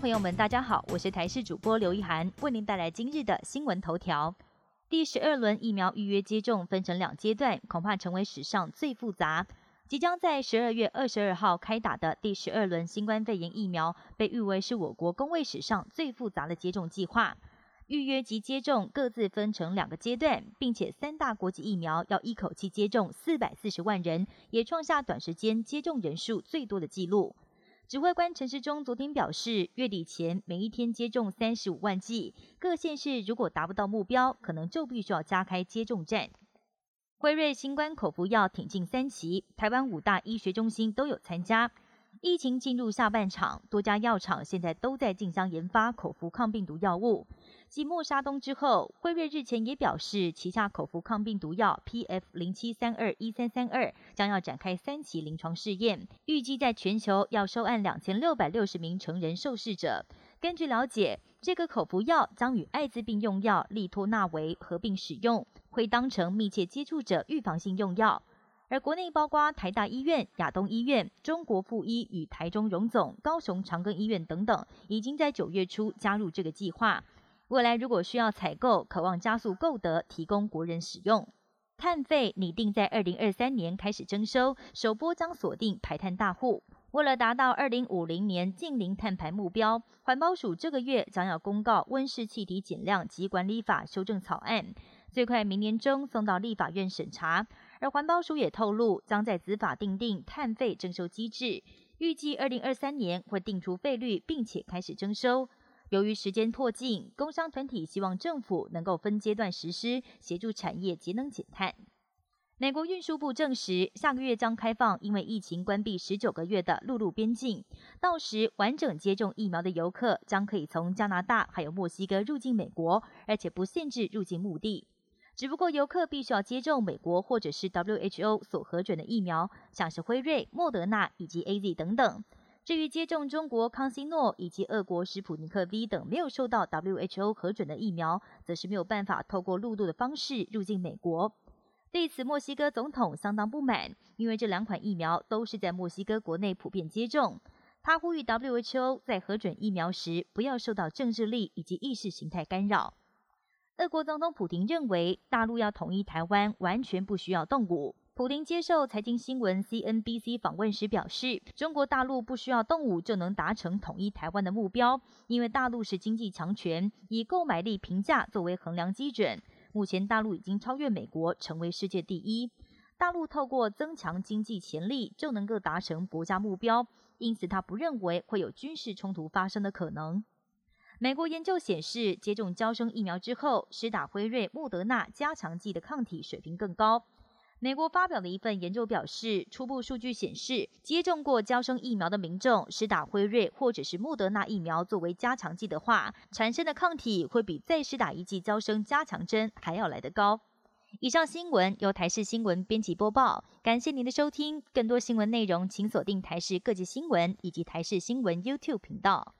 朋友们，大家好，我是台视主播刘一涵，为您带来今日的新闻头条。第十二轮疫苗预约接种分成两阶段，恐怕成为史上最复杂。即将在十二月二十二号开打的第十二轮新冠肺炎疫苗，被誉为是我国公卫史上最复杂的接种计划。预约及接种各自分成两个阶段，并且三大国际疫苗要一口气接种四百四十万人，也创下短时间接种人数最多的纪录。指挥官陈时中昨天表示，月底前每一天接种三十五万剂，各县市如果达不到目标，可能就必须要加开接种站。辉瑞新冠口服药挺进三期，台湾五大医学中心都有参加。疫情进入下半场，多家药厂现在都在竞相研发口服抗病毒药物。继莫沙东之后，辉瑞日前也表示，旗下口服抗病毒药 P.F. 零七三二一三三二将要展开三期临床试验，预计在全球要收案两千六百六十名成人受试者。根据了解，这个口服药将与艾滋病用药利托那韦合并使用，会当成密切接触者预防性用药。而国内包括台大医院、亚东医院、中国附医与台中荣总、高雄长庚医院等等，已经在九月初加入这个计划。未来如果需要采购，渴望加速购得，提供国人使用。碳费拟定在二零二三年开始征收，首波将锁定排碳大户。为了达到二零五零年近零碳排目标，环保署这个月将要公告温室气体减量及管理法修正草案，最快明年中送到立法院审查。而环保署也透露，将在子法定定碳费征收机制，预计二零二三年会定出费率，并且开始征收。由于时间迫近，工商团体希望政府能够分阶段实施，协助产业节能减碳。美国运输部证实，下个月将开放因为疫情关闭十九个月的陆路边境，到时完整接种疫苗的游客将可以从加拿大还有墨西哥入境美国，而且不限制入境目的。只不过游客必须要接种美国或者是 WHO 所核准的疫苗，像是辉瑞、莫德纳以及 AZ 等等。至于接种中国康希诺以及俄国史普尼克 V 等没有受到 WHO 核准的疫苗，则是没有办法透过陆路的方式入境美国。对此，墨西哥总统相当不满，因为这两款疫苗都是在墨西哥国内普遍接种。他呼吁 WHO 在核准疫苗时不要受到政治力以及意识形态干扰。俄国总统普京认为，大陆要统一台湾完全不需要动武。普京接受财经新闻 CNBC 访问时表示，中国大陆不需要动武就能达成统一台湾的目标，因为大陆是经济强权，以购买力评价作为衡量基准。目前大陆已经超越美国，成为世界第一。大陆透过增强经济潜力就能够达成国家目标，因此他不认为会有军事冲突发生的可能。美国研究显示，接种交生疫苗之后，施打辉瑞、莫德纳加强剂的抗体水平更高。美国发表的一份研究表示，初步数据显示，接种过交生疫苗的民众，施打辉瑞或者是莫德纳疫苗作为加强剂的话，产生的抗体会比再施打一剂交生加强针还要来得高。以上新闻由台视新闻编辑播报，感谢您的收听。更多新闻内容，请锁定台视各界新闻以及台视新闻 YouTube 频道。